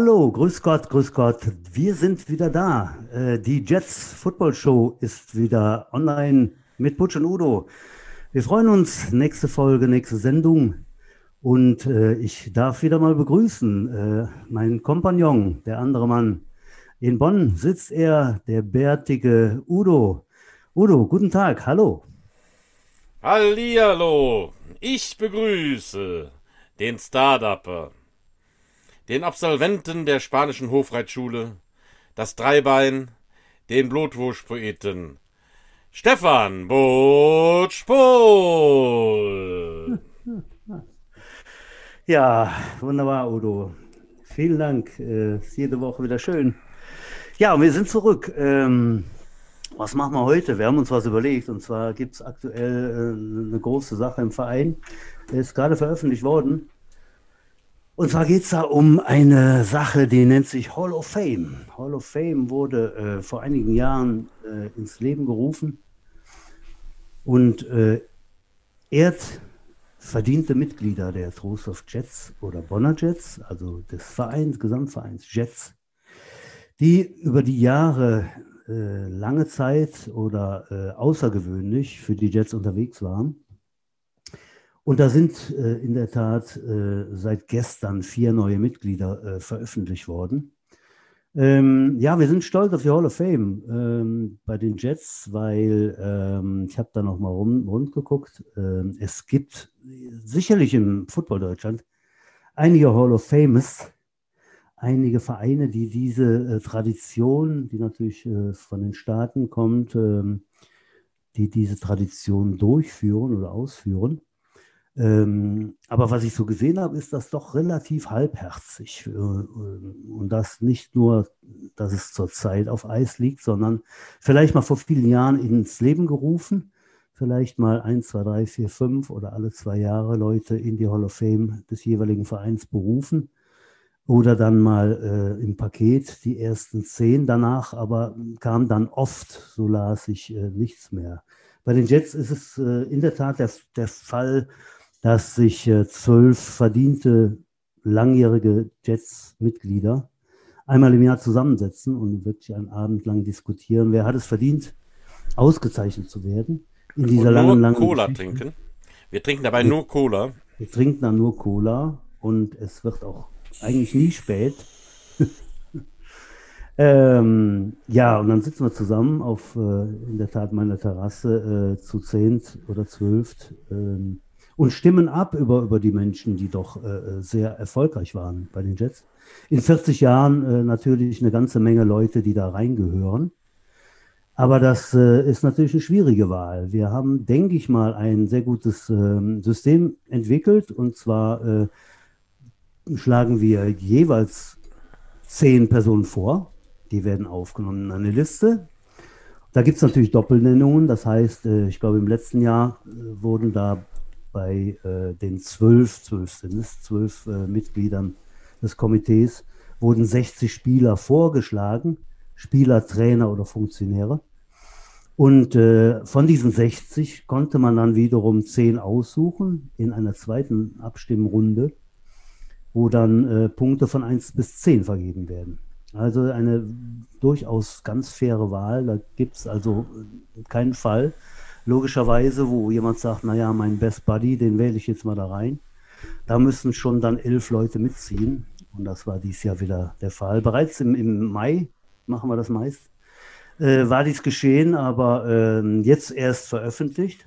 Hallo, grüß Gott, grüß Gott. Wir sind wieder da. Äh, die Jets Football Show ist wieder online mit Butch und Udo. Wir freuen uns. Nächste Folge, nächste Sendung. Und äh, ich darf wieder mal begrüßen äh, meinen Kompagnon, der andere Mann. In Bonn sitzt er, der bärtige Udo. Udo, guten Tag, hallo. Hallihallo, ich begrüße den Stardupper, den Absolventen der spanischen Hofreitschule, das Dreibein, den Blutwurstpoeten, Stefan Butschpol. Ja, wunderbar, Udo. Vielen Dank. Äh, ist jede Woche wieder schön. Ja, und wir sind zurück. Ähm, was machen wir heute? Wir haben uns was überlegt. Und zwar gibt es aktuell äh, eine große Sache im Verein. Ist gerade veröffentlicht worden. Und zwar geht es da um eine Sache, die nennt sich Hall of Fame. Hall of Fame wurde äh, vor einigen Jahren äh, ins Leben gerufen und äh, ehrt verdiente Mitglieder der Trostorf Jets oder Bonner Jets, also des Vereins, Gesamtvereins Jets, die über die Jahre äh, lange Zeit oder äh, außergewöhnlich für die Jets unterwegs waren. Und da sind äh, in der Tat äh, seit gestern vier neue Mitglieder äh, veröffentlicht worden. Ähm, ja, wir sind stolz auf die Hall of Fame ähm, bei den Jets, weil ähm, ich habe da noch mal rum, rund geguckt. Ähm, es gibt sicherlich im Football Deutschland einige Hall of Famers, einige Vereine, die diese äh, Tradition, die natürlich äh, von den Staaten kommt, ähm, die diese Tradition durchführen oder ausführen. Ähm, aber was ich so gesehen habe, ist das doch relativ halbherzig. Äh, und das nicht nur, dass es zurzeit auf Eis liegt, sondern vielleicht mal vor vielen Jahren ins Leben gerufen. Vielleicht mal ein, zwei, drei, vier, fünf oder alle zwei Jahre Leute in die Hall of Fame des jeweiligen Vereins berufen. Oder dann mal äh, im Paket die ersten zehn. Danach aber kam dann oft, so las ich, äh, nichts mehr. Bei den Jets ist es äh, in der Tat der, der Fall, dass sich äh, zwölf verdiente langjährige Jets-Mitglieder einmal im Jahr zusammensetzen und wirklich einen Abend lang diskutieren, wer hat es verdient, ausgezeichnet zu werden. In dieser und langen, langen Cola Geschichte. trinken. Wir trinken dabei wir, nur Cola. Wir trinken dann nur Cola und es wird auch eigentlich nie spät. ähm, ja, und dann sitzen wir zusammen auf äh, in der Tat meiner Terrasse äh, zu zehnt oder zwölft. Ähm, und stimmen ab über, über die Menschen, die doch äh, sehr erfolgreich waren bei den Jets. In 40 Jahren äh, natürlich eine ganze Menge Leute, die da reingehören. Aber das äh, ist natürlich eine schwierige Wahl. Wir haben, denke ich mal, ein sehr gutes ähm, System entwickelt. Und zwar äh, schlagen wir jeweils zehn Personen vor. Die werden aufgenommen in eine Liste. Da gibt es natürlich Doppelnennungen. Das heißt, äh, ich glaube, im letzten Jahr äh, wurden da bei äh, den zwölf, zwölf sind es, zwölf äh, Mitgliedern des Komitees, wurden 60 Spieler vorgeschlagen, Spieler, Trainer oder Funktionäre. Und äh, von diesen 60 konnte man dann wiederum 10 aussuchen in einer zweiten Abstimmrunde, wo dann äh, Punkte von 1 bis 10 vergeben werden. Also eine durchaus ganz faire Wahl. Da gibt es also keinen Fall, logischerweise, wo jemand sagt, naja, mein Best Buddy, den wähle ich jetzt mal da rein. Da müssen schon dann elf Leute mitziehen. Und das war dies Jahr wieder der Fall. Bereits im, im Mai machen wir das meist. Äh, war dies geschehen, aber äh, jetzt erst veröffentlicht.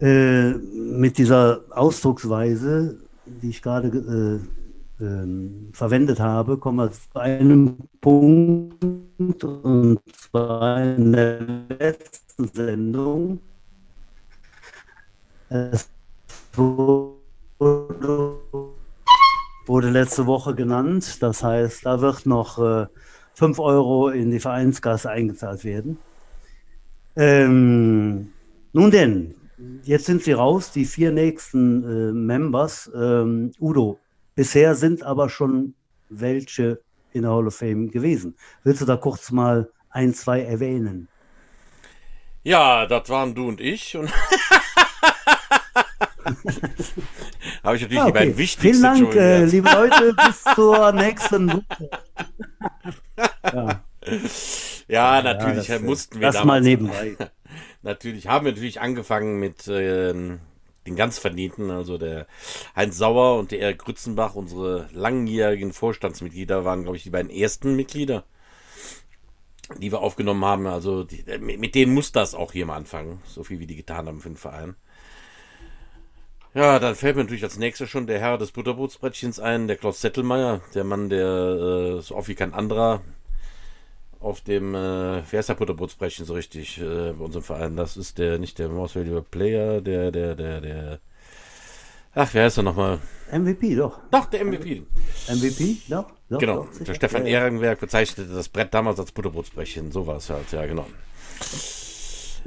Äh, mit dieser Ausdrucksweise, die ich gerade äh, ähm, verwendet habe, kommen wir zu einem Punkt, und zwar in der letzten Sendung. Es wurde, wurde letzte Woche genannt. Das heißt, da wird noch äh, 5 Euro in die Vereinskasse eingezahlt werden. Ähm, nun denn, jetzt sind sie raus, die vier nächsten äh, Members. Ähm, Udo, bisher sind aber schon welche in der Hall of Fame gewesen. Willst du da kurz mal ein, zwei erwähnen? Ja, das waren du und ich. Und habe ich natürlich ah, okay. die beiden wichtigsten. Vielen Dank, äh, liebe Leute, bis zur nächsten Woche. ja. ja. natürlich ja, das, mussten wir das mal nebenbei. natürlich haben wir natürlich angefangen mit äh, den ganz Verdienten, also der Heinz Sauer und der Erik Grützenbach, unsere langjährigen Vorstandsmitglieder, waren, glaube ich, die beiden ersten Mitglieder, die wir aufgenommen haben. Also die, mit denen muss das auch hier mal anfangen, so viel wie die getan haben für den Verein. Ja, dann fällt mir natürlich als nächstes schon der Herr des Butterbootsbrettchens ein, der Klaus Zettelmeier, der Mann, der äh, so oft wie kein anderer auf dem, äh, wer ist der Butterbootsbrechen so richtig äh, bei unserem Verein? Das ist der, nicht der Most Valuable Player, der, der, der, der. Ach, wer ist er nochmal? MVP, doch. Doch, der MVP. MVP, doch. doch genau, doch, der Stefan ja, Ehrenberg bezeichnete das Brett damals als Butterbootsbrechen. So war es halt, ja, genau.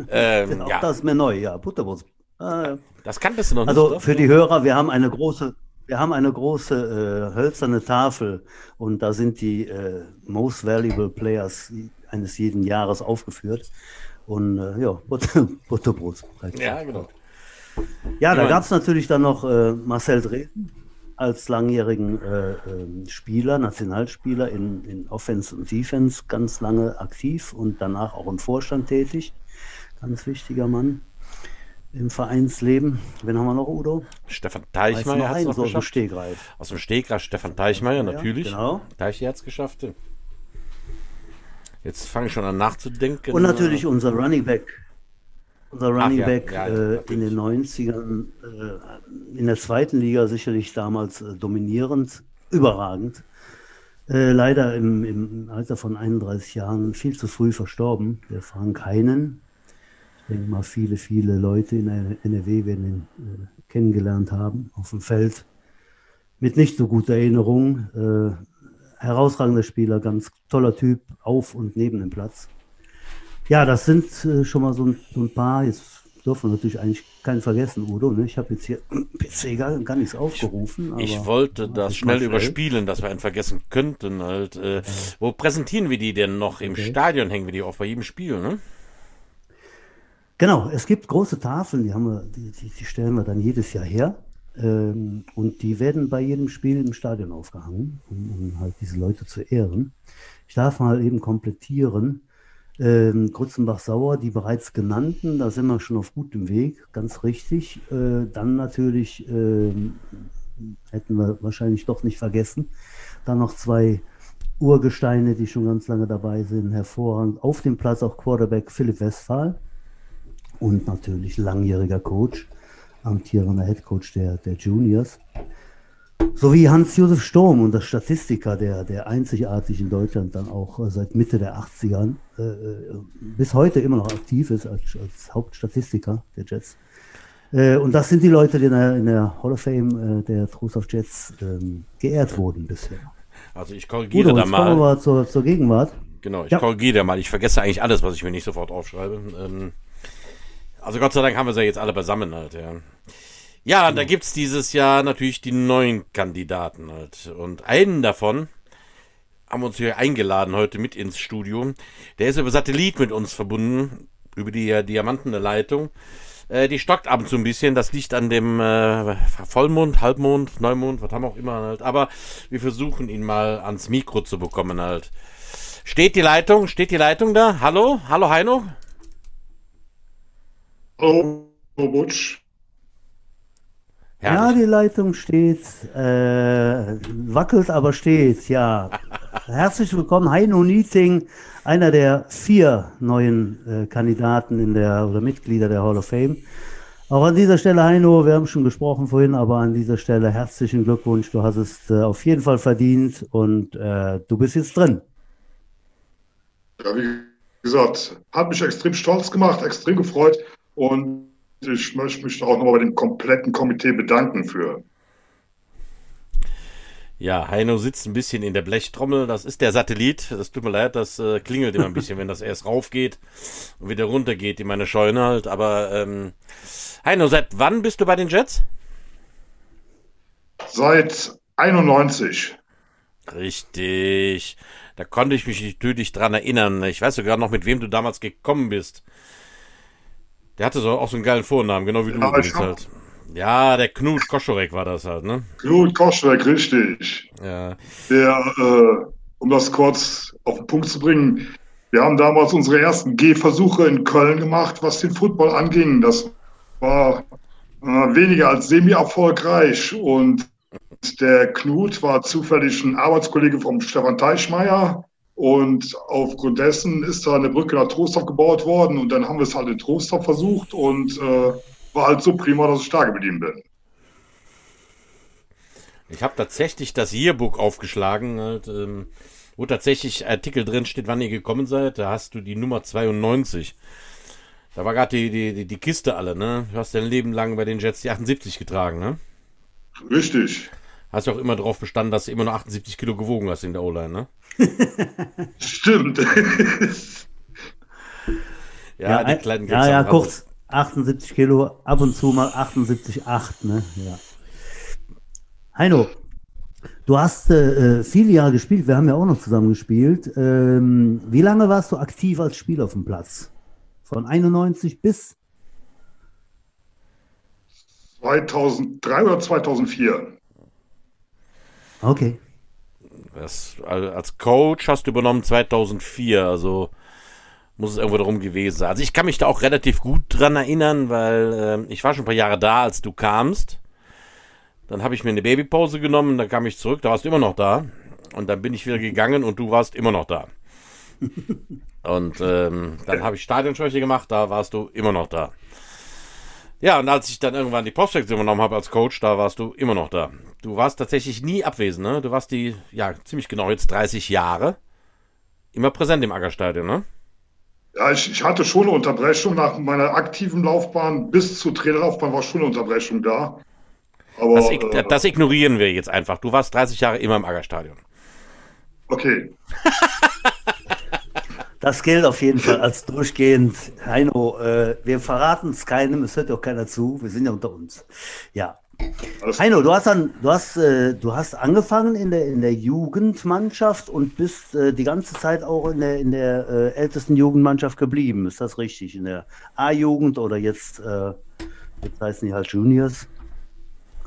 ähm, genau, ja. Das ist mir neu, ja, Butterbootsbrechen. Äh, das kanntest du noch nicht. Also für die Hörer, wir haben eine große wir haben eine große äh, hölzerne Tafel und da sind die äh, Most Valuable Players eines jeden Jahres aufgeführt. Und äh, ja, Butter, Butterbrot. Ja, genau. Ja, da gab es natürlich dann noch äh, Marcel Dresen als langjährigen äh, ähm, Spieler, Nationalspieler in, in Offense und Defense, ganz lange aktiv und danach auch im Vorstand tätig. Ganz wichtiger Mann im Vereinsleben. Wen haben wir noch, Udo? Stefan Teichmeier hat es noch aus dem Stegreif. Aus dem Stegreif Stefan Teichmeier, natürlich. Genau. Teichi hat es geschafft. Jetzt fange ich schon an nachzudenken. Und natürlich unser Running Back. Unser Running ja, Back ja, äh, in den 90ern, äh, in der zweiten Liga sicherlich damals äh, dominierend, überragend. Äh, leider im, im, Alter von 31 Jahren viel zu früh verstorben, Frank Heinen, ich denke mal, viele, viele Leute in NRW werden ihn äh, kennengelernt haben auf dem Feld. Mit nicht so guter Erinnerung. Äh, herausragender Spieler, ganz toller Typ, auf und neben dem Platz. Ja, das sind äh, schon mal so ein, so ein, paar. Jetzt dürfen wir natürlich eigentlich keinen vergessen, Udo. Ne? Ich habe jetzt hier PC gar, gar nichts aufgerufen. ich wollte das schnell überspielen, dass wir einen vergessen könnten. Halt. Äh, wo präsentieren wir die denn noch? Im okay. Stadion hängen wir die auch bei jedem Spiel, ne? Genau, es gibt große Tafeln, die, haben wir, die, die, stellen wir dann jedes Jahr her. Ähm, und die werden bei jedem Spiel im Stadion aufgehangen, um, um, halt diese Leute zu ehren. Ich darf mal eben komplettieren. Ähm, Grützenbach-Sauer, die bereits genannten, da sind wir schon auf gutem Weg, ganz richtig. Äh, dann natürlich äh, hätten wir wahrscheinlich doch nicht vergessen. Dann noch zwei Urgesteine, die schon ganz lange dabei sind, hervorragend. Auf dem Platz auch Quarterback Philipp Westphal und natürlich langjähriger Coach, amtierender Headcoach der, der Juniors. Sowie Hans-Josef Sturm und der Statistiker, der, der einzigartig in Deutschland dann auch äh, seit Mitte der 80ern äh, äh, bis heute immer noch aktiv ist als, als Hauptstatistiker der Jets. Äh, und das sind die Leute, die in der, in der Hall of Fame äh, der Trust Jets ähm, geehrt wurden bisher. Also ich korrigiere Udo, da mal. Zur, zur Gegenwart. Genau, ich ja. korrigiere da mal. Ich vergesse eigentlich alles, was ich mir nicht sofort aufschreibe. Ähm, also Gott sei Dank haben wir sie ja jetzt alle beisammen halt, ja. Ja, da gibt's dieses Jahr natürlich die neuen Kandidaten halt. Und einen davon haben wir uns hier eingeladen heute mit ins Studio. Der ist über Satellit mit uns verbunden, über die äh, diamantene Leitung. Äh, die stockt ab und zu ein bisschen. Das liegt an dem äh, Vollmond, Halbmond, Neumond, was haben wir auch immer halt. Aber wir versuchen ihn mal ans Mikro zu bekommen halt. Steht die Leitung? Steht die Leitung da? Hallo? Hallo Heino? Oh, Butsch. Ja, die Leitung steht, äh, wackelt, aber steht, ja. Herzlich willkommen, Heino Nieting, einer der vier neuen äh, Kandidaten in der oder Mitglieder der Hall of Fame. Auch an dieser Stelle, Heino, wir haben schon gesprochen vorhin, aber an dieser Stelle herzlichen Glückwunsch. Du hast es äh, auf jeden Fall verdient und äh, du bist jetzt drin. Ja, wie gesagt, hat mich extrem stolz gemacht, extrem gefreut. Und ich möchte mich auch nochmal bei dem kompletten Komitee bedanken für. Ja, Heino sitzt ein bisschen in der Blechtrommel. Das ist der Satellit. Das tut mir leid, das äh, klingelt immer ein bisschen, wenn das erst raufgeht und wieder runtergeht in meine Scheune halt. Aber ähm, Heino, seit wann bist du bei den Jets? Seit 91. Richtig. Da konnte ich mich natürlich dran erinnern. Ich weiß sogar noch, mit wem du damals gekommen bist. Der hatte so, auch so einen geilen Vornamen, genau wie du ja, ich hab, halt. Ja, der Knut Koschorek war das halt, ne? Knut Koschorek, richtig. Ja. Der, äh, um das kurz auf den Punkt zu bringen, wir haben damals unsere ersten Gehversuche in Köln gemacht, was den Football anging. Das war äh, weniger als semi-erfolgreich und der Knut war zufällig ein Arbeitskollege vom Stefan Teichmeier und aufgrund dessen ist da eine Brücke nach Trostorf gebaut worden und dann haben wir es halt in Trostorf versucht und äh, war halt so prima, dass ich da geblieben bin. Ich habe tatsächlich das Yearbook aufgeschlagen, halt, ähm, wo tatsächlich Artikel drin steht, wann ihr gekommen seid. Da hast du die Nummer 92. Da war gerade die, die, die, die Kiste alle, ne? Du hast dein Leben lang bei den Jets die 78 getragen, ne? Richtig. Hast ja auch immer darauf bestanden, dass du immer nur 78 Kilo gewogen hast in der O-Line, ne? Stimmt. ja, ja, die kleinen Ja, ja, kurz. 78 Kilo, ab und zu mal 78,8, ne? Ja. Heino, du hast äh, viele Jahre gespielt, wir haben ja auch noch zusammen gespielt. Ähm, wie lange warst du aktiv als Spieler auf dem Platz? Von 91 bis? 2003 oder 2004. Okay. Das, als Coach hast du übernommen 2004, also muss es irgendwo darum gewesen sein. Also ich kann mich da auch relativ gut dran erinnern, weil äh, ich war schon ein paar Jahre da, als du kamst. Dann habe ich mir eine Babypause genommen, dann kam ich zurück, da warst du immer noch da. Und dann bin ich wieder gegangen und du warst immer noch da. Und ähm, dann habe ich Stadionschwäche gemacht, da warst du immer noch da. Ja, und als ich dann irgendwann die Postsektion übernommen habe als Coach, da warst du immer noch da. Du warst tatsächlich nie abwesend, ne? Du warst die, ja, ziemlich genau jetzt 30 Jahre immer präsent im Aggerstadion, ne? Ja, ich, ich hatte schon eine Unterbrechung nach meiner aktiven Laufbahn bis zur Trainerlaufbahn war schon eine Unterbrechung da. Aber, das, äh, das, ignorieren wir jetzt einfach. Du warst 30 Jahre immer im Aggerstadion. Okay. Das gilt auf jeden Fall als durchgehend. Heino, äh, wir verraten es keinem, es hört auch keiner zu, wir sind ja unter uns. Ja. Alles Heino, du hast dann, du hast, äh, du hast angefangen in der, in der Jugendmannschaft und bist äh, die ganze Zeit auch in der, in der äh, ältesten Jugendmannschaft geblieben. Ist das richtig? In der A-Jugend oder jetzt, äh, jetzt heißen die halt Juniors?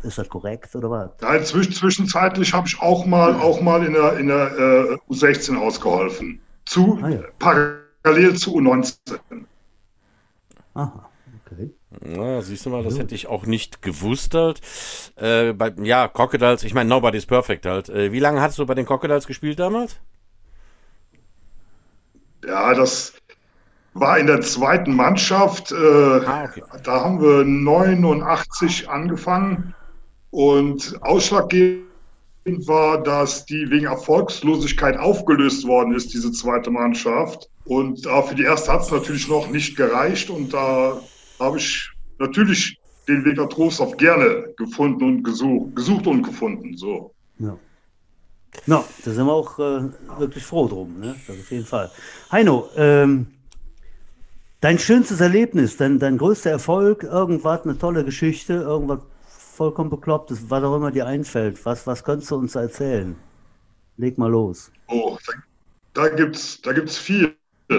Ist das korrekt oder was? Nein, zwischenzeitlich habe ich auch mal, auch mal in der, in der äh, U16 ausgeholfen. Zu, ah, ja. Parallel zu U19. Aha, okay. Na, siehst du mal, das hätte ich auch nicht gewusst halt. Äh, bei, ja, Crocodiles, ich meine, Nobody's Perfect halt. Äh, wie lange hast du bei den Crocodiles gespielt damals? Ja, das war in der zweiten Mannschaft. Äh, ah, okay. Da haben wir 89 angefangen und ausschlaggebend war, dass die wegen Erfolgslosigkeit aufgelöst worden ist, diese zweite Mannschaft. Und äh, für die erste hat es natürlich noch nicht gereicht. Und da habe ich natürlich den Weg nach Trostorf gerne gefunden und gesucht, gesucht und gefunden. So. Ja. Ja, da sind wir auch äh, wirklich froh drum, ne? Das auf jeden Fall. Heino, ähm, dein schönstes Erlebnis, dein, dein größter Erfolg, irgendwas, eine tolle Geschichte, irgendwas vollkommen bekloppt ist, was auch immer dir einfällt. Was, was könntest du uns erzählen? Leg mal los. Oh, da, da gibt es da gibt's viel.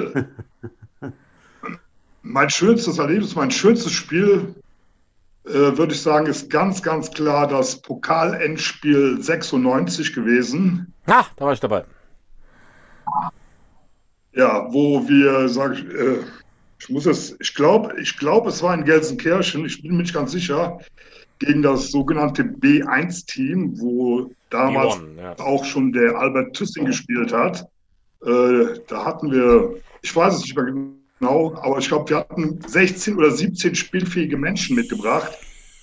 mein schönstes Erlebnis, mein schönstes Spiel, äh, würde ich sagen, ist ganz, ganz klar das Pokal-Endspiel 96 gewesen. Ah, da war ich dabei. Ja, wo wir, sag ich, äh, ich muss es, ich glaube, ich glaube, es war in Gelsenkirchen, ich bin mir nicht ganz sicher gegen das sogenannte B1-Team, wo damals won, ja. auch schon der Albert Tüssing gespielt hat. Äh, da hatten wir, ich weiß es nicht mehr genau, aber ich glaube, wir hatten 16 oder 17 spielfähige Menschen mitgebracht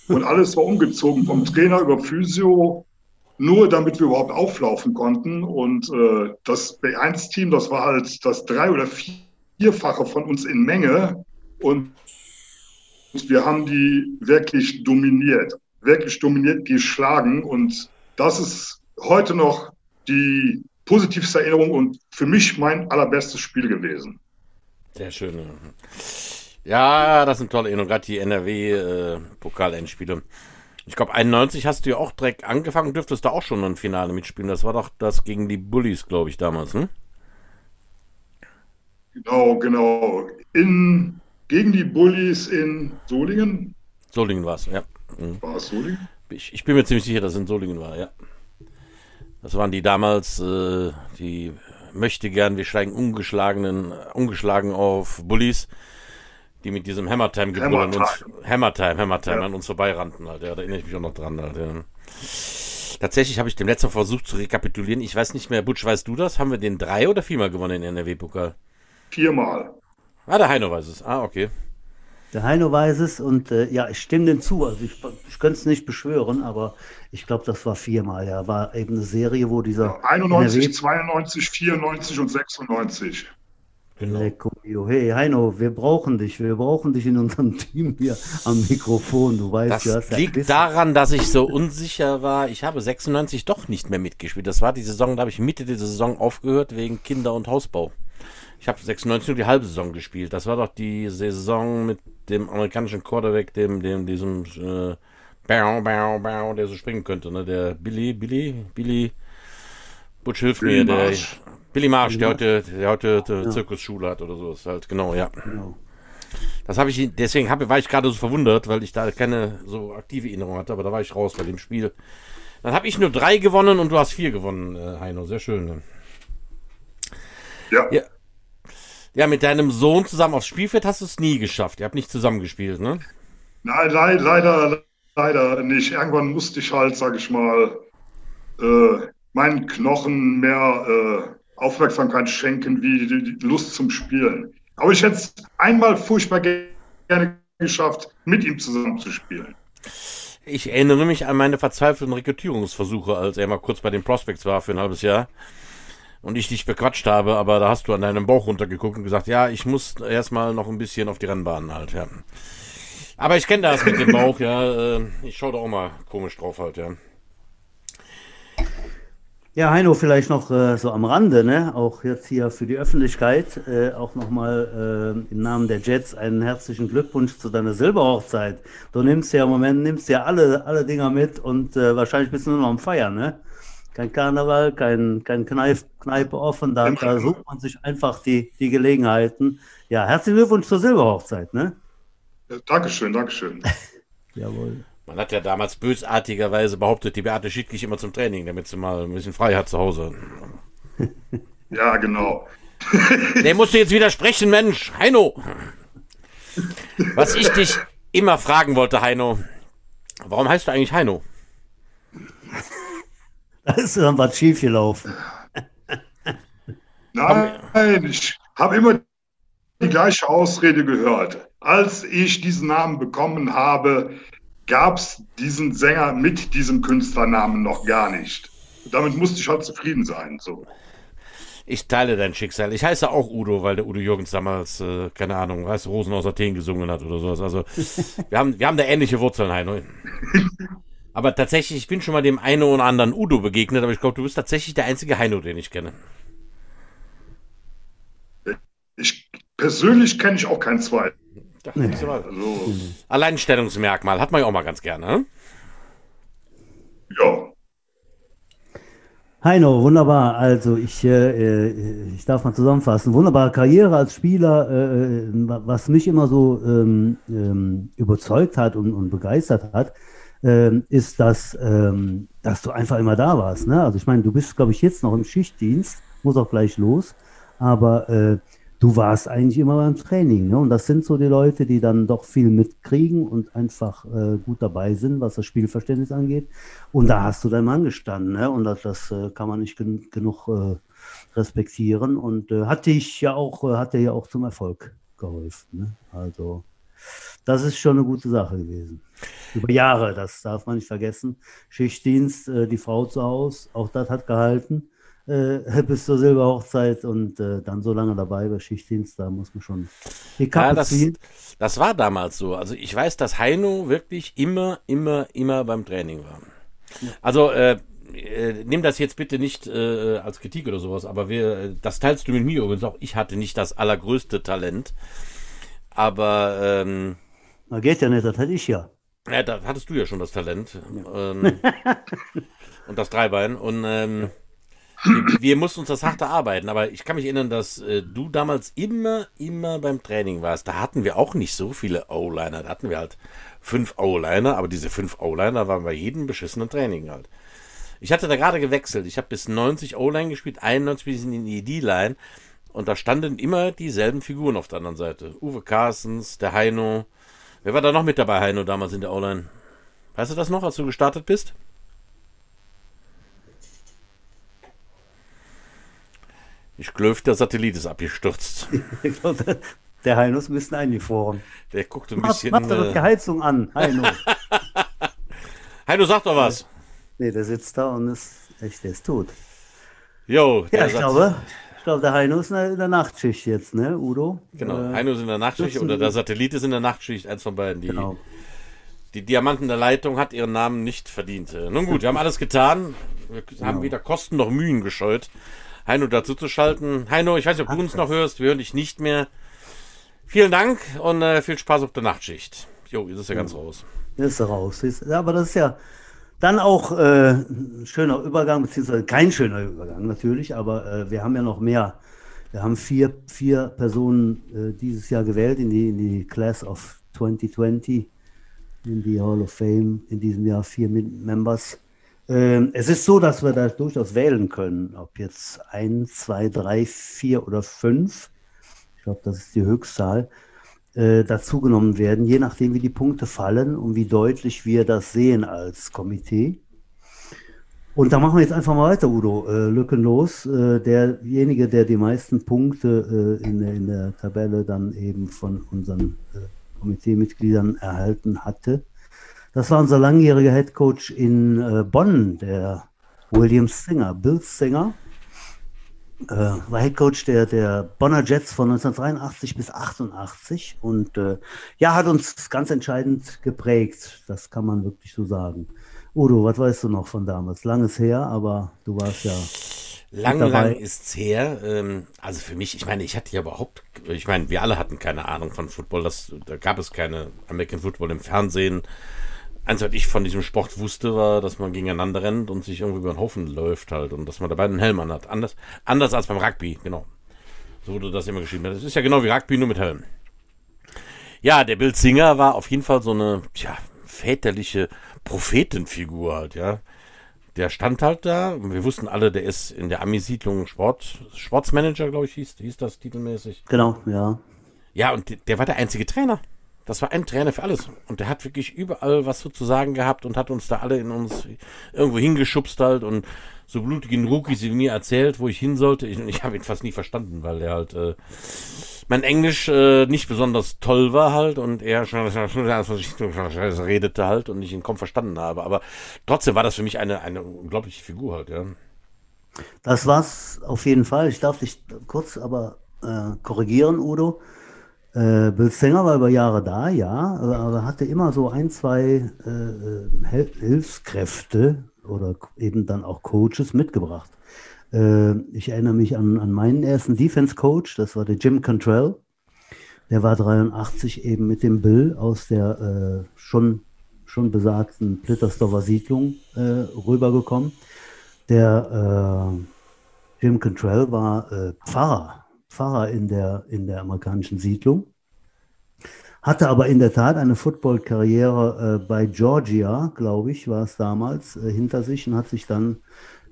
und alles war umgezogen vom Trainer über Physio, nur damit wir überhaupt auflaufen konnten. Und äh, das B1-Team, das war halt das drei- oder vierfache von uns in Menge. Und wir haben die wirklich dominiert, wirklich dominiert geschlagen. Und das ist heute noch die positivste Erinnerung und für mich mein allerbestes Spiel gewesen. Sehr schön. Ja, das sind tolle Erinnerungen, gerade die NRW-Pokal-Endspiele. Äh, ich glaube, 91 hast du ja auch direkt angefangen, dürftest du auch schon ein Finale mitspielen. Das war doch das gegen die Bullies, glaube ich, damals, hm? Genau, genau. In gegen die Bullies in Solingen. Solingen war es, ja. Mhm. War es Solingen? Ich, ich bin mir ziemlich sicher, dass es in Solingen war, ja. Das waren die damals, äh, die möchte gern, wir steigen ungeschlagenen, ungeschlagen auf Bullies, die mit diesem Hammertime gebrüll an uns, Hammertime, Hammertime Ja. an uns vorbeirannten, halt, ja, da erinnere ich mich auch noch dran, halt, ja. Tatsächlich habe ich dem letzten versucht zu rekapitulieren. Ich weiß nicht mehr, Butsch, weißt du das? Haben wir den drei oder viermal gewonnen in NRW-Pokal? Viermal. Ah, der Heino weiß es. Ah, okay. Der Heino weiß es und äh, ja, ich stimme dem zu. Also ich, ich könnte es nicht beschwören, aber ich glaube, das war viermal. Ja, war eben eine Serie, wo dieser 91, 92, 94 und 96. Genau. Hey Heino, wir brauchen dich. Wir brauchen dich in unserem Team hier am Mikrofon. Du weißt, Das du hast ja liegt Wissen. daran, dass ich so unsicher war. Ich habe 96 doch nicht mehr mitgespielt. Das war die Saison, da habe ich Mitte der Saison aufgehört wegen Kinder- und Hausbau. Ich habe 96 nur die halbe Saison gespielt. Das war doch die Saison mit dem amerikanischen Quarterback, dem, dem, diesem, äh, Bau, Bau, Bau, der so springen könnte, ne? Der Billy, Billy, Billy, Butch hilft Billy mir, der, Marsh. Billy Marsh, der heute, der heute äh, Zirkusschule hat oder so, ist halt, genau, ja. Genau. Das habe ich, deswegen hab, war ich gerade so verwundert, weil ich da keine so aktive Erinnerung hatte, aber da war ich raus bei dem Spiel. Dann habe ich nur drei gewonnen und du hast vier gewonnen, äh, Heino. Sehr schön. Ne? Ja. Ja. Ja, mit deinem Sohn zusammen aufs Spielfeld hast du es nie geschafft. Ihr habt nicht zusammengespielt, ne? Nein, leid, leider, leider nicht. Irgendwann musste ich halt, sag ich mal, äh, meinen Knochen mehr äh, Aufmerksamkeit schenken, wie die, die Lust zum Spielen. Aber ich hätte es einmal furchtbar ge- gerne geschafft, mit ihm zusammen zu spielen. Ich erinnere mich an meine verzweifelten Rekrutierungsversuche, als er mal kurz bei den Prospects war für ein halbes Jahr und ich dich bequatscht habe, aber da hast du an deinem Bauch runtergeguckt und gesagt, ja, ich muss erstmal noch ein bisschen auf die Rennbahn halt, ja. Aber ich kenne das mit dem Bauch, ja. äh, Ich schaue da auch mal komisch drauf halt, ja. Ja, Heino, vielleicht noch äh, so am Rande, ne? Auch jetzt hier für die Öffentlichkeit, äh, auch nochmal äh, im Namen der Jets einen herzlichen Glückwunsch zu deiner Silberhochzeit. Du nimmst ja im Moment, nimmst ja alle, alle Dinger mit und äh, wahrscheinlich bist du nur noch am Feiern, ne? Kein Karneval, kein, kein Kneif, Kneipe offen, da, da sucht man sich einfach die, die Gelegenheiten. Ja, herzlichen Glückwunsch zur Silberhochzeit, ne? Äh, Dankeschön, Dankeschön. Jawohl. Man hat ja damals bösartigerweise behauptet, die Beate schickt dich immer zum Training, damit sie mal ein bisschen frei hat zu Hause. Ja, genau. Der musst du jetzt widersprechen, Mensch. Heino. Was ich dich immer fragen wollte, Heino. Warum heißt du eigentlich Heino? Da ist dann was schiefgelaufen. Nein, ich habe immer die gleiche Ausrede gehört. Als ich diesen Namen bekommen habe, gab es diesen Sänger mit diesem Künstlernamen noch gar nicht. Damit musste ich halt zufrieden sein. So. Ich teile dein Schicksal. Ich heiße auch Udo, weil der Udo Jürgens damals, äh, keine Ahnung, weißt, Rosen aus Athen gesungen hat oder sowas. Also wir haben, wir haben da ähnliche Wurzeln, Heino. Aber tatsächlich, ich bin schon mal dem einen oder anderen Udo begegnet, aber ich glaube, du bist tatsächlich der einzige Heino, den ich kenne. Ich persönlich kenne ich auch keinen zweiten. Mal. Also, Alleinstellungsmerkmal hat man ja auch mal ganz gerne. Hm? ja. Heino, wunderbar. Also ich, äh, äh, ich darf mal zusammenfassen. Wunderbare Karriere als Spieler. Äh, äh, was mich immer so ähm, ähm, überzeugt hat und, und begeistert hat, ähm, ist, dass, ähm, dass du einfach immer da warst. Ne? Also ich meine, du bist, glaube ich, jetzt noch im Schichtdienst, muss auch gleich los, aber äh, du warst eigentlich immer beim Training. Ne? Und das sind so die Leute, die dann doch viel mitkriegen und einfach äh, gut dabei sind, was das Spielverständnis angeht. Und da hast du dein Mann gestanden. Ne? Und das, das äh, kann man nicht gen genug äh, respektieren. Und äh, hat dich ja auch, äh, hat dir ja auch zum Erfolg geholfen. Ne? Also das ist schon eine gute Sache gewesen. Über Jahre, das darf man nicht vergessen. Schichtdienst, äh, die Frau zu Hause, auch das hat gehalten äh, bis zur Silberhochzeit und äh, dann so lange dabei bei Schichtdienst, da muss man schon die Kappe Ja, das, ziehen. das war damals so. Also ich weiß, dass Heino wirklich immer, immer, immer beim Training war. Also äh, äh, nimm das jetzt bitte nicht äh, als Kritik oder sowas, aber wir, das teilst du mit mir übrigens auch. Ich hatte nicht das allergrößte Talent, aber ähm, Na, geht ja nicht, das hätte ich ja. ja, da hattest du ja schon das Talent ähm, und das Dreibein und ähm, wir, wir, mussten uns das hart erarbeiten, aber ich kann mich erinnern, dass äh, du damals immer, immer beim Training warst. Da hatten wir auch nicht so viele O-Liner. Da hatten wir halt fünf O-Liner, aber diese fünf O-Liner waren bei jedem beschissenen Training halt. Ich hatte da gerade gewechselt. Ich habe bis 90 O-Line gespielt, 91 bis in die D-Line. Und da standen immer dieselben Figuren auf der anderen Seite. Uwe Carstens, der Heino. Wer war da noch mit dabei, Heino, damals in der O-Line? Weißt du das noch, als du gestartet bist? Ich glaube, der Satellit ist abgestürzt. der Heino ist ein bisschen eingefroren. Der guckt ein bisschen. Macht doch äh, die Heizung an, Heino. Heino, sag doch was. nee, der sitzt da und ist echt, der ist tot. Jo, Ja, ich glaube, glaube, der Heino ist in der Nachtschicht jetzt, ne, Udo? Genau, Äh, Heino ist in der Nachtschicht oder der Satellit ist in der Nachtschicht, eins von beiden. Die, Genau. die Diamanten der Leitung hat ihren Namen nicht verdient. Äh, Nun gut, wir haben alles getan. Wir haben Genau. weder Kosten noch Mühen gescheut, Heino dazu zu schalten. Heino, ich weiß nicht, ob du uns noch hörst, wir hören dich nicht mehr. Vielen Dank und äh, viel Spaß auf der Nachtschicht. Jo, jetzt ist ja ganz raus. Ist er raus. Ist, ja, aber das ist ja dann auch äh, ein schöner Übergang, beziehungsweise kein schöner Übergang natürlich, aber äh, wir haben ja noch mehr. Wir haben vier, vier Personen äh, dieses Jahr gewählt in die, in die Class of 2020, in die Hall of Fame, in diesem Jahr vier Members. Ähm, es ist so, dass wir da durchaus wählen können, ob jetzt ein, zwei, drei, vier oder fünf. Ich glaube, das ist die Höchstzahl äh, dazugenommen werden, je nachdem, wie die Punkte fallen und wie deutlich wir das sehen als Komitee. Und da machen wir jetzt einfach mal weiter, Udo. Äh, lückenlos. Äh, derjenige, der die meisten Punkte äh, in, der- in der Tabelle dann eben von unseren äh, Komiteemitgliedern erhalten hatte, das war unser langjähriger Headcoach in äh, Bonn, der William Singer, Bill Singer äh, war Headcoach der, der Bonner Jets von 1983 bis 88 und äh, ja, hat uns ganz entscheidend geprägt. Das kann man wirklich so sagen. Udo, was weißt du noch von damals? Langes her, aber du warst ja. Lang, lang ist's her. Ähm, also für mich, ich meine, ich hatte ja überhaupt, ich meine, wir alle hatten keine Ahnung von Football. Das, da gab es keine American Football im Fernsehen. Eins, was ich von diesem Sport wusste, war, dass man gegeneinander rennt und sich irgendwie über den Haufen läuft halt und dass man dabei einen Helm anhat. Anders, anders als beim Rugby, genau. So wurde das immer geschrieben. Das ist ja genau wie Rugby, nur mit Helm. Ja, der Bill Singer war auf jeden Fall so eine, tja, väterliche Prophetenfigur halt, ja. Der stand halt da. und Wir wussten alle, der ist in der Ami-Siedlung Sport, Sportsmanager, glaube ich, hieß, hieß das titelmäßig. Genau, ja. Ja, und der, der war der einzige Trainer. Das war ein Trainer für alles. Und der hat wirklich überall was so zu sagen gehabt und hat uns da alle in uns irgendwo hingeschubst halt und so blutigen Rookies wie mir erzählt, wo ich hin sollte. Ich, ich habe ihn fast nie verstanden, weil der halt äh, mein Englisch äh, nicht besonders toll war halt und er schon redete halt und ich ihn kaum verstanden habe. Aber trotzdem war das für mich eine, eine unglaubliche Figur halt, ja. Das war's auf jeden Fall. Ich darf dich kurz aber äh, korrigieren, Udo. Äh, Bill Singer war über Jahre da, ja, aber, hatte immer so ein, zwei äh, äh, Hilfskräfte oder eben dann auch Coaches mitgebracht. Äh, ich erinnere mich an, an meinen ersten Defense-Coach, das war der Jim Cantrell. Der war 83 eben mit dem Bill aus der äh, schon, schon besagten Plittersdorfer Siedlung äh, rübergekommen. Der Jim Cantrell war Pfarrer, Pfarrer in der, in der amerikanischen Siedlung, hatte aber in der Tat eine Football-Karriere äh, bei Georgia, glaube ich, war es damals, äh, hinter sich und hat sich dann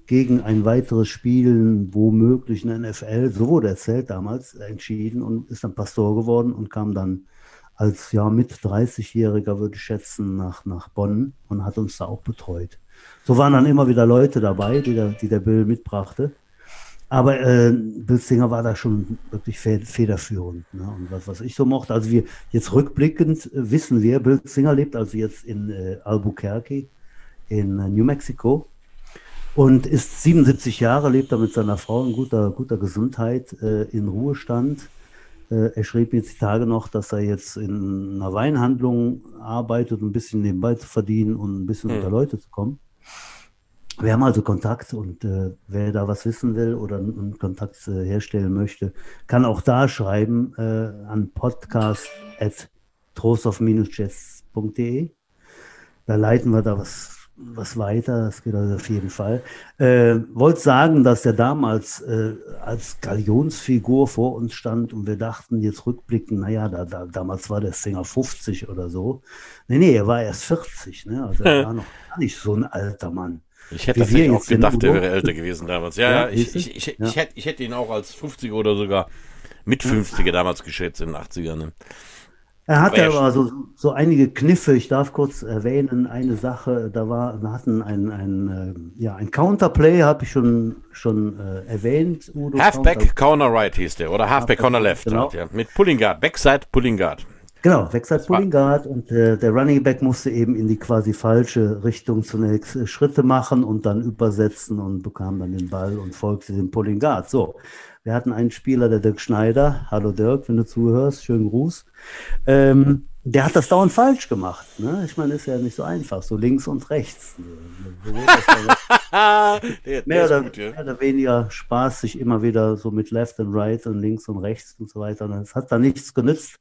gegen ein weiteres Spielen, womöglich in der NFL, so wurde erzählt damals, entschieden und ist dann Pastor geworden und kam dann als ja mit 30-Jähriger, würde ich schätzen, nach, nach Bonn und hat uns da auch betreut. So waren dann immer wieder Leute dabei, die der, die der Bill mitbrachte. Aber äh, Bill Singer war da schon wirklich fe- federführend. Ne? Und was, was ich so mochte, also wir jetzt rückblickend äh, wissen wir, Bill Singer lebt also jetzt in äh, Albuquerque in äh, New Mexico und ist 77 Jahre, lebt da mit seiner Frau in guter, guter Gesundheit äh, in Ruhestand. Äh, er schrieb jetzt die Tage noch, dass er jetzt in einer Weinhandlung arbeitet, um ein bisschen nebenbei zu verdienen und ein bisschen Hm. unter Leute zu kommen. Wir haben also Kontakt und äh, wer da was wissen will oder einen Kontakt äh, herstellen möchte, kann auch da schreiben äh, an podcast.trostorf-jets.de. Da leiten wir da was was weiter, das geht also auf jeden Fall. Äh, wollte sagen, dass der damals äh, als Galionsfigur vor uns stand und wir dachten jetzt rückblicken, naja, da, da, damals war der Singer 50 oder so. Nee, nee, er war erst 40, ne? Also er war noch gar nicht so ein alter Mann. Ich hätte tatsächlich auch gedacht, der wäre älter gewesen damals. Ja, Ja, ich, ich, ich, Ja. ich, hätte, ich hätte ihn auch als 50er oder sogar mit 50er damals geschätzt in den 80ern. Ne? Er hatte Aber er- aber so, so einige Kniffe. Ich darf kurz erwähnen, eine Sache, da war, wir hatten ein, ein, äh, ja, ein Counterplay, habe ich schon, schon äh, erwähnt. Udo Counter- Halfback Corner Right hieß der oder Halfback Corner Left. genau. Halt, ja. Mit Pulling Guard, Backside Pulling Guard. Genau, Wechsel war- Pulling Guard und äh, der Running Back musste eben in die quasi falsche Richtung zunächst äh, Schritte machen und dann übersetzen und bekam dann den Ball und folgte dem Pulling Guard. So, wir hatten einen Spieler, der Dirk Schneider. Hallo Dirk, wenn du zuhörst, schönen Gruß. Ähm, der hat das dauernd falsch gemacht. Ne? Ich meine, ist ja nicht so einfach, so links und rechts. Der, der mehr, oder, gut, ja. mehr oder weniger Spaß sich immer wieder so mit Left and Right und links und rechts und so weiter. Und es hat da nichts genützt.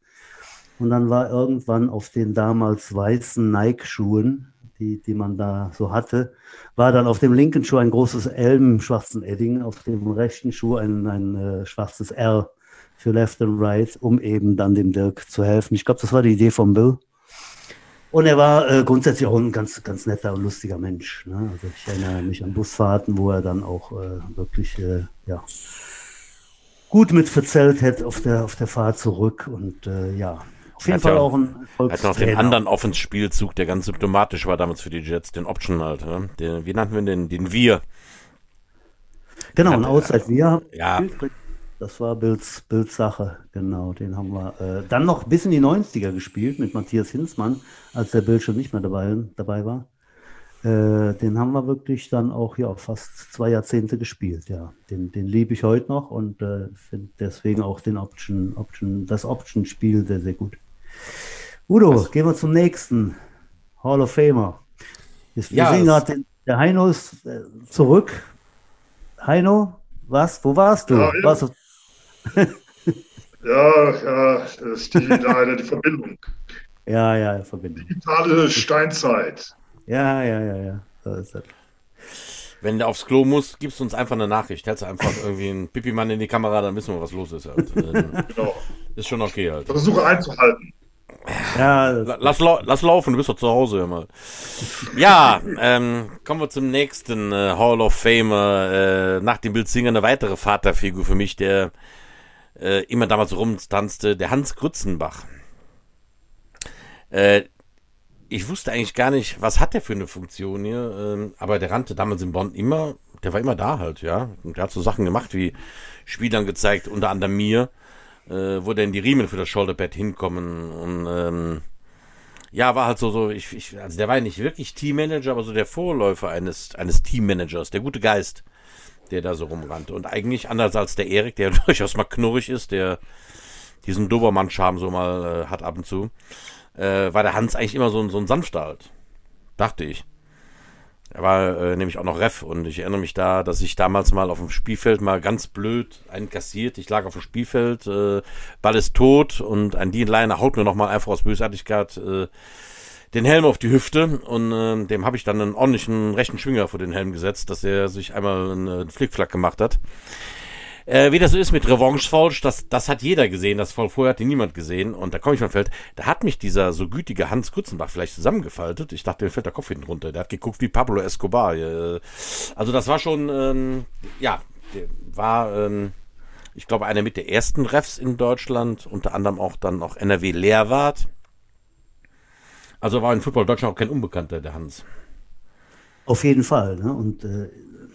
Und dann war irgendwann auf den damals weißen Nike-Schuhen, die, die man da so hatte, war dann auf dem linken Schuh ein großes L im schwarzen Edding, auf dem rechten Schuh ein, ein äh, schwarzes R für Left and Right, um eben dann dem Dirk zu helfen. Ich glaube, das war die Idee von Bill. Und er war äh, grundsätzlich auch ein ganz, ganz netter und lustiger Mensch. Ne? Also ich erinnere mich an Busfahrten, wo er dann auch äh, wirklich äh, ja, gut mit verzählt hätte auf der, auf der Fahrt zurück. Und äh, ja, auf jeden Fall ja- auch ein Hat noch den anderen Offenspielzug, der ganz symptomatisch war damals für die Jets, den Option halt. Ne? Den, wie nannten wir den? Den Wir. Genau, ein Outside Wir. Ja. Das war Bills, Bills Sache, genau. Den haben wir äh, dann noch bis in die 90er gespielt mit Matthias Hinzmann, als der Bill schon nicht mehr dabei, dabei war. Äh, den haben wir wirklich dann auch ja, fast zwei Jahrzehnte gespielt, ja. Den, den liebe ich heute noch und äh, finde deswegen auch den Option, Option, das Option-Spiel sehr, sehr gut. Udo, gehen wir zum nächsten Hall of Famer. Wir Ja, sehen gerade, den- der Heino ist äh, zurück. Heino, was? Wo warst du? Ja, ja. Warst du Ja, ja, das ist die, da, die Verbindung. Ja, ja, Verbindung. Digitale Steinzeit. Ja, ja, ja, ja. So ist das. Wenn der aufs Klo muss, gibst du uns einfach eine Nachricht. Hältst du einfach irgendwie einen Pipi-Mann in die Kamera, dann wissen wir, was los ist. Halt. Genau. ist schon okay halt. Versuche einzuhalten. Ja, Lass, lau lass laufen, du bist doch zu Hause hör mal. Ja, ähm, kommen wir zum nächsten äh, Hall of Famer. Äh, nach dem Bild Singer eine weitere Vaterfigur für mich, der äh, immer damals rumtanzte, der Hans Grützenbach. Äh, ich wusste eigentlich gar nicht, was hat der für eine Funktion hier, ähm, aber der rannte damals in Bonn immer, der war immer da halt, ja. Und der hat so Sachen gemacht wie Spielern gezeigt, unter anderem mir, äh, wo denn die Riemen für das Shoulderpad hinkommen und ähm, ja, war halt so, so, ich, ich, also der war ja nicht wirklich Teammanager, aber so der Vorläufer eines, eines Teammanagers, der gute Geist, der da so rumrannte. Und eigentlich anders als der Erik, der durchaus mal knurrig ist, der diesen Dobermann-Charme so mal äh, hat ab und zu, äh, war der Hans eigentlich immer so, ein- so ein sanfter halt. Dachte ich. Er war äh, nämlich auch noch Ref und ich erinnere mich da, dass ich damals mal auf dem Spielfeld mal ganz blöd einen kassiert. Ich lag auf dem Spielfeld, äh, Ball ist tot und ein Dienleiner haut mir nochmal einfach aus Bösartigkeit äh, den Helm auf die Hüfte und äh, dem habe ich dann einen ordentlichen rechten Schwinger vor den Helm gesetzt, dass er sich einmal einen Flickflack gemacht hat. Äh, wie das so ist mit Revanche Falsch, das, das hat jeder gesehen, das Fall vorher hat ihn niemand gesehen. Und da komme ich vom Feld, da hat mich dieser so gütige Hans Kutzenbach vielleicht zusammengefaltet. Ich dachte, mir fällt der Kopf hinten runter. Der hat geguckt wie Pablo Escobar. Äh, Also das war schon, ähm, ja, war, ähm, ich glaube, einer mit der ersten Refs in Deutschland, unter anderem auch dann auch NRW Lehrwart. Also war in Football Deutschland auch kein Unbekannter, der Hans. auf jeden Fall. Ne? Und äh,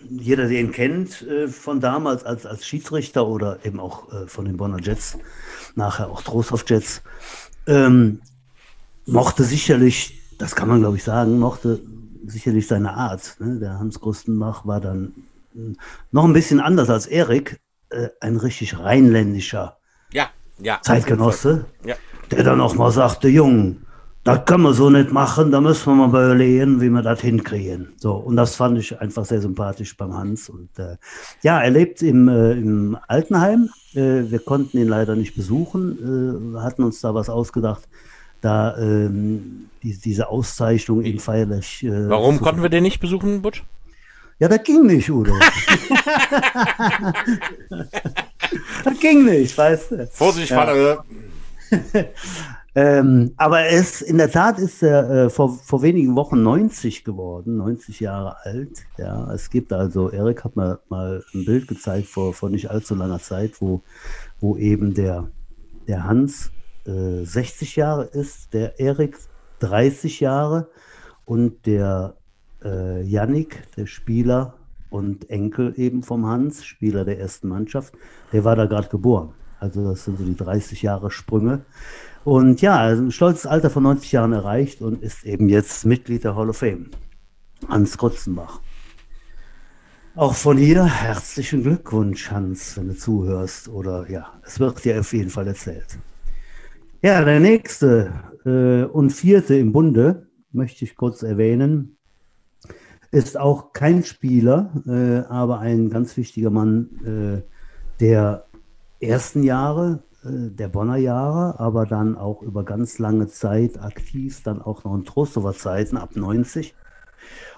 jeder, der ihn kennt, äh, von damals als, als Schiedsrichter oder eben auch äh, von den Bonner Jets, nachher auch Trostorf Jets, ähm, mochte sicherlich, das kann man glaube ich sagen, mochte sicherlich seine Art. Ne? Der Hans Grustenbach war dann äh, noch ein bisschen anders als Erik, äh, ein richtig rheinländischer Ja, ja. Zeitgenosse, Ja. der dann auch mal sagte, Jung, das können wir so nicht machen, da müssen wir mal überlegen, wie wir das hinkriegen. So, und das fand ich einfach sehr sympathisch beim Hans. Und äh, ja, er lebt im, äh, im Altenheim. Äh, wir konnten ihn leider nicht besuchen, äh, hatten uns da was ausgedacht, da ähm, die, diese Auszeichnung eben feierlich. Äh, Warum konnten wir den nicht besuchen, Butch? Ja, das ging nicht, Udo. das ging nicht, weißt du. Vorsicht, Vater. ähm, aber es in der Tat ist er äh, vor, vor wenigen Wochen 90 geworden, 90 Jahre alt. Ja, es gibt also, Erik hat mir mal ein Bild gezeigt vor, vor nicht allzu langer Zeit, wo, wo eben der, der Hans äh, 60 Jahre ist, der Erik 30 Jahre und der äh, Yannick, der Spieler und Enkel eben vom Hans, Spieler der ersten Mannschaft, der war da gerade geboren. Also das sind so die 30 Jahre Sprünge. Und ja, also ein stolzes Alter von 90 Jahren erreicht und ist eben jetzt Mitglied der Hall of Fame. Hans Krotzenbach. Auch von hier herzlichen Glückwunsch, Hans, wenn du zuhörst. Oder ja, es wird dir auf jeden Fall erzählt. Ja, der nächste äh, und vierte im Bunde möchte ich kurz erwähnen ist auch kein Spieler, äh, aber ein ganz wichtiger Mann äh, der ersten Jahre, der Bonner Jahre, aber dann auch über ganz lange Zeit aktiv, dann auch noch in Trostower Zeiten ab 90.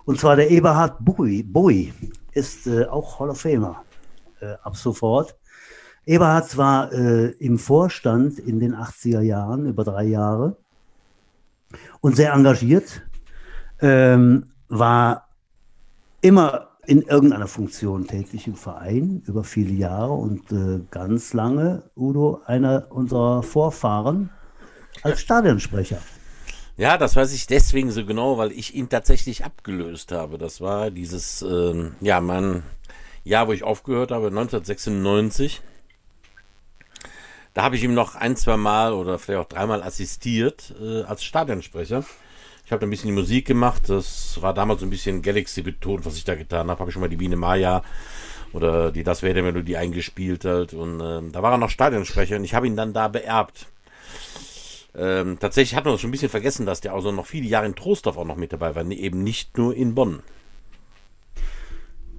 Und zwar der Eberhard Bowie, Bowie ist äh, auch Hall of Famer äh, ab sofort. Eberhard war äh, im Vorstand in den 80er Jahren, über drei Jahre, und sehr engagiert, ähm, war immer in irgendeiner Funktion tätig im Verein über viele Jahre und äh, ganz lange, Udo, einer unserer Vorfahren als Stadionsprecher. Ja, das weiß ich deswegen so genau, weil ich ihn tatsächlich abgelöst habe. Das war dieses, äh, ja, mein Jahr, wo ich aufgehört habe, 1996. Da habe ich ihm noch ein, zwei Mal oder vielleicht auch dreimal assistiert äh, als Stadionsprecher. Ich habe ein bisschen die Musik gemacht. Das war damals so ein bisschen Galaxy betont, was ich da getan habe. Habe ich schon mal die Biene Maya oder die Das wäre der Melodie eingespielt halt. Und äh, da war er noch Stadionsprecher und ich habe ihn dann da beerbt. Ähm, tatsächlich hat man schon ein bisschen vergessen, dass der also noch viele Jahre in Trostorf auch noch mit dabei war, eben nicht nur in Bonn.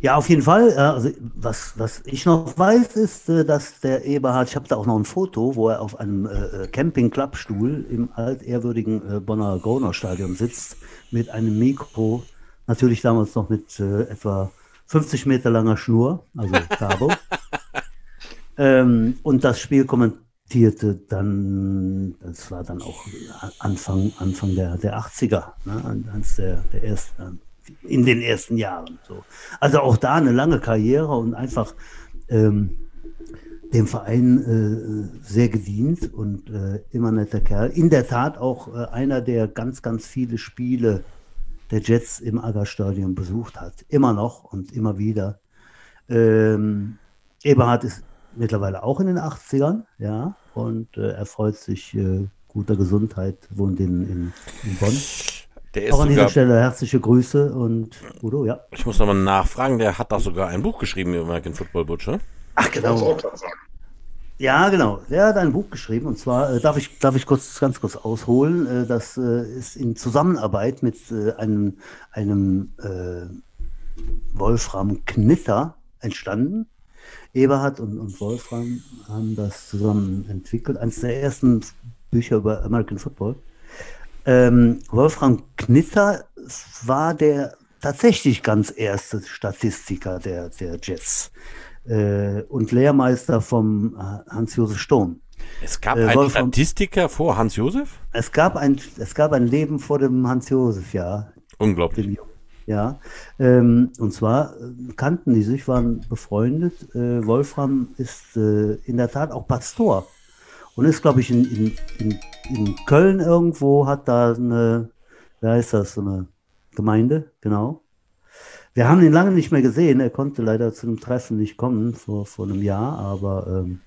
Ja, auf jeden Fall. Also, was, was ich noch weiß, ist, äh, dass der Eberhard, ich habe da auch noch ein Foto, wo er auf einem äh, äh Camping-Klappstuhl im altehrwürdigen äh, Bonner Gronau-Stadion sitzt, mit einem Mikro, natürlich damals noch mit äh, etwa 50 Meter langer Schnur, also Cabo. ähm, und das Spiel kommentierte dann, das war dann auch Anfang, Anfang der, der 80er, ne, eines der, der ersten in den ersten Jahren. So. Also auch da eine lange Karriere und einfach ähm, dem Verein äh, sehr gedient und äh, immer netter Kerl. In der Tat auch äh, einer, der ganz, ganz viele Spiele der Jets im Aggerstadion besucht hat. Immer noch und immer wieder. Ähm, Eberhard ist mittlerweile auch in den 80ern, ja, und äh, er freut sich äh, guter Gesundheit, wohnt in, in, in Bonn. Der ist Auch an dieser Stelle herzliche Grüße und Udo, ja. Ich muss nochmal nachfragen, der hat da sogar ein Buch geschrieben über American Football Butcher. Ach, genau. Ja, genau. Der hat ein Buch geschrieben und zwar äh, darf ich darf ich kurz ganz kurz ausholen. Äh, das äh, ist in Zusammenarbeit mit äh, einem einem äh, Wolfram Knitter entstanden. Eberhard und, und Wolfram haben das zusammen entwickelt. Eines der ersten Bücher über American Football. Ähm, Wolfram Knitter war der tatsächlich ganz erste Statistiker der, der Jets äh, und Lehrmeister vom äh, Hans-Josef Sturm. Es gab äh, einen Statistiker vor Hans-Josef? Es gab, ein, es gab ein Leben vor dem Hans-Josef, ja. Unglaublich. ja, ähm, und zwar äh, kannten die sich, waren befreundet. Äh, Wolfram ist äh, in der Tat auch Pastor und ist, glaube ich, in, in, in, in, Köln irgendwo, hat da eine, wie heißt das, so eine Gemeinde, genau. Wir haben ihn lange nicht mehr gesehen. Er konnte leider zu dem Treffen nicht kommen vor, vor einem Jahr, aber ähm,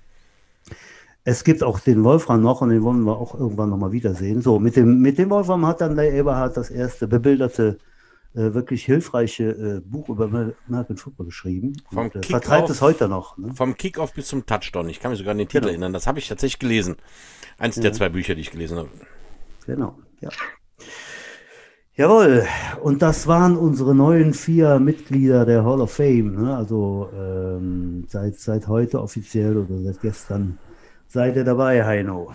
es gibt auch den Wolfram noch und den wollen wir auch irgendwann nochmal wiedersehen. So, mit dem, mit dem Wolfram hat dann der Eberhard das erste bebilderte äh, wirklich hilfreiche äh, Buch über American Football geschrieben. Vom und, äh, vertreibt es heute noch. Ne? Vom Kickoff bis zum Touchdown. Ich kann mich sogar an den Titel genau. erinnern. Das habe ich tatsächlich gelesen. Eins ja. der zwei Bücher, die ich gelesen habe. Genau, ja. Jawohl, und das waren unsere neuen vier Mitglieder der Hall of Fame. Ne? Also ähm, seit, seit heute offiziell oder seit gestern seid ihr dabei, Heino.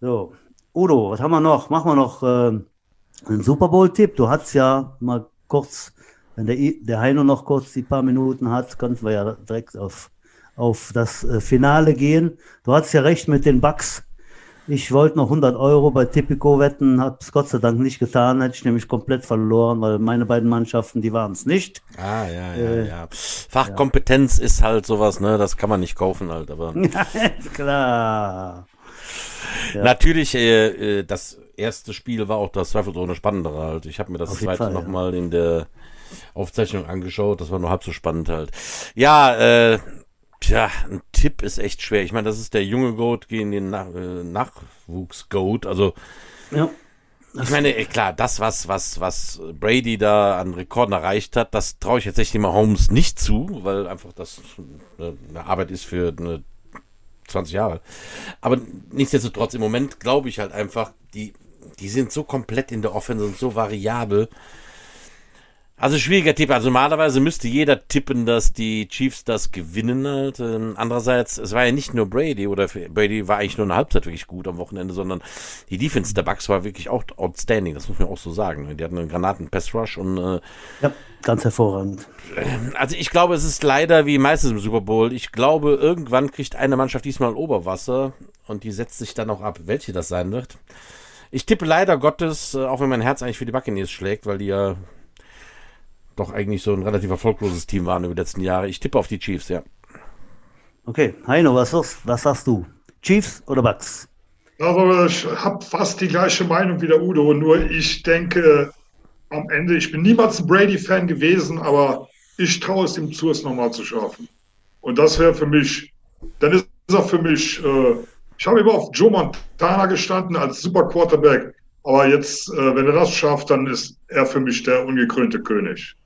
So, Udo, was haben wir noch? Machen wir noch äh, einen Super Bowl-Tipp. Du hast ja mal kurz, wenn der, der Heino noch kurz die paar Minuten hat, könnten wir ja direkt auf, auf das äh, Finale gehen. Du hast ja recht mit den Bugs. Ich wollte noch 100 Euro bei Tipico wetten, habe es Gott sei Dank nicht getan, hätte ich nämlich komplett verloren, weil meine beiden Mannschaften, die waren es nicht. Ah, ja, ja, äh, ja. Fachkompetenz ja. ist halt sowas, ne, das kann man nicht kaufen halt, aber. Klar. Ja. Natürlich, äh, äh, das erste Spiel war auch das zweifelsohne spannendere halt. Ich habe mir das zweite nochmal ja. in der Aufzeichnung angeschaut, das war nur halb so spannend halt. Ja, äh, Tja, ein Tipp ist echt schwer. Ich meine, das ist der junge Goat gegen den Nach äh, Nachwuchs-Goat. Also, ja. Ich meine, äh, klar, das, was, was, was Brady da an Rekorden erreicht hat, das traue ich jetzt echt immer Holmes nicht zu, weil einfach das eine Arbeit ist für eine 20 Jahre. Aber nichtsdestotrotz, im Moment glaube ich halt einfach, die, die sind so komplett in der Offense und so variabel. Also schwieriger Tipp. Also normalerweise müsste jeder tippen, dass die Chiefs das gewinnen halt. Ähm, andererseits, es war ja nicht nur Brady oder Brady war eigentlich nur eine Halbzeit wirklich gut am Wochenende, sondern die Defense der Bucks war wirklich auch outstanding. Das muss man auch so sagen. Die hatten einen Granaten-Pass-Rush und äh, ja, ganz hervorragend. Ähm, also ich glaube, es ist leider wie meistens im Super Bowl. Ich glaube, irgendwann kriegt eine Mannschaft diesmal Oberwasser und die setzt sich dann auch ab, welche das sein wird. Ich tippe leider Gottes, äh, auch wenn mein Herz eigentlich für die Buccaneers schlägt, weil die ja doch eigentlich so ein relativ erfolgloses Team waren über die letzten Jahre. Ich tippe auf die Chiefs, ja. Okay, Heino, was, ist, was sagst du? Chiefs oder Bucks? Also ich habe fast die gleiche Meinung wie der Udo, nur ich denke am Ende, ich bin niemals ein Brady-Fan gewesen, aber ich traue es ihm zu, es nochmal zu schaffen. Und das wäre für mich, dann ist er für mich, äh, ich habe immer auf Joe Montana gestanden als super Quarterback, aber jetzt, äh, wenn er das schafft, dann ist er für mich der ungekrönte König.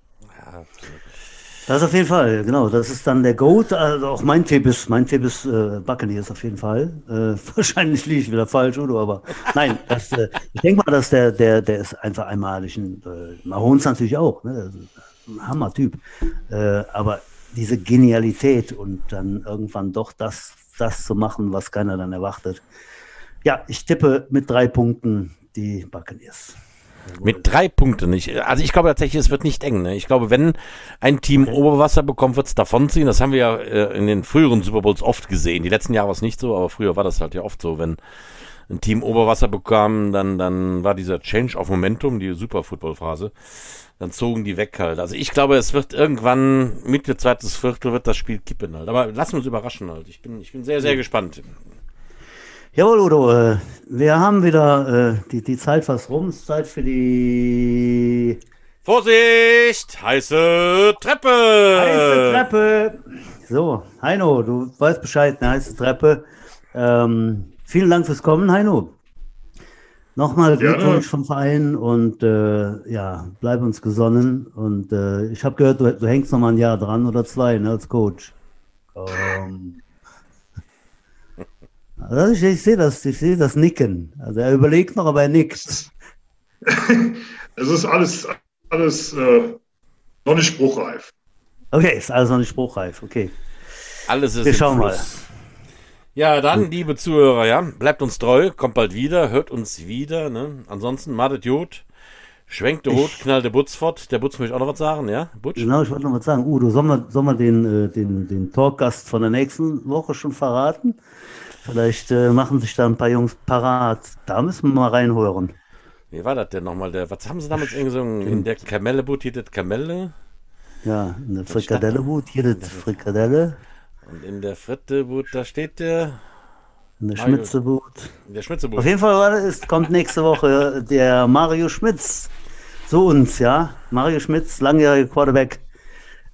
Das auf jeden Fall, genau. Das ist dann der Goat. Also auch mein Tipp ist, mein Tipp ist äh, Buccaneers auf jeden Fall. Äh, wahrscheinlich liege ich wieder falsch, oder? Aber nein, das, äh, ich denke mal, dass der, der, der ist einfach einmalig. Äh, Mahomes natürlich auch, ne? ein Hammer-Typ. Äh, aber diese Genialität und dann irgendwann doch das, das zu machen, was keiner dann erwartet. Ja, ich tippe mit drei Punkten die Buccaneers. Mit drei Punkten nicht. Also ich glaube tatsächlich, es wird nicht eng. Ne? Ich glaube, wenn ein Team okay. Oberwasser bekommt, wird es davonziehen. Das haben wir ja äh, in den früheren Super Bowls oft gesehen. Die letzten Jahre war es nicht so, aber früher war das halt ja oft so, wenn ein Team Oberwasser bekam, dann, dann war dieser Change of Momentum, die Super Football Phase, dann zogen die weg halt. Also ich glaube, es wird irgendwann Mitte zweites Viertel wird das Spiel kippen halt. Aber lassen wir uns überraschen halt. Ich bin, ich bin sehr, sehr gespannt. Jawohl, Udo, äh, wir haben wieder äh, die, die Zeit fast rum. Es ist Zeit für die. Vorsicht! Heiße Treppe! Heiße Treppe! So, Heino, du weißt Bescheid, eine heiße Treppe. Ähm, vielen Dank fürs Kommen, Heino. Nochmal Glückwunsch vom Verein und äh, ja, bleib uns gesonnen. Und äh, ich habe gehört, du, du hängst noch mal ein Jahr dran oder zwei ne, als Coach. Ähm, also ich, ich sehe das, ich sehe das Nicken. Also er überlegt noch, aber er nickt. Es ist alles, alles äh, noch nicht spruchreif. Okay, ist alles noch nicht spruchreif, okay. Alles ist Wir schauen mal. Ja, dann, liebe Zuhörer, ja, bleibt uns treu, kommt bald wieder, hört uns wieder. Ne? Ansonsten, madet Jod, schwenkt der Rot, knallt der Butz fort. Der Butz möchte auch noch was sagen, ja? Butch? Genau, ich wollte noch was sagen. Udo, sollen wir, sollen wir den, äh, den, den Talkgast von der nächsten Woche schon verraten? Vielleicht äh, machen sich da ein paar Jungs parat. Da müssen wir mal reinhören. Wie war das denn nochmal? Der, was haben sie damals gesungen? In der Kamellebut hier das Kamelle? Ja, in der Frikadellebut hier das Frikadelle. Und in der Frittebut, da steht der. In der Schmitzebut. In der Schmitzebut. Auf jeden Fall ist, kommt nächste Woche der Mario Schmitz zu uns, ja. Mario Schmitz, langjähriger Quarterback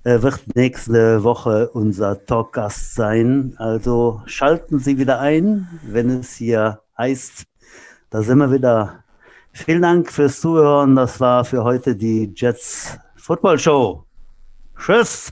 wird nächste Woche unser Talkgast sein. Also schalten Sie wieder ein, wenn es hier heißt, da sind wir wieder. Vielen Dank fürs Zuhören. Das war für heute die Jets Football Show. Tschüss.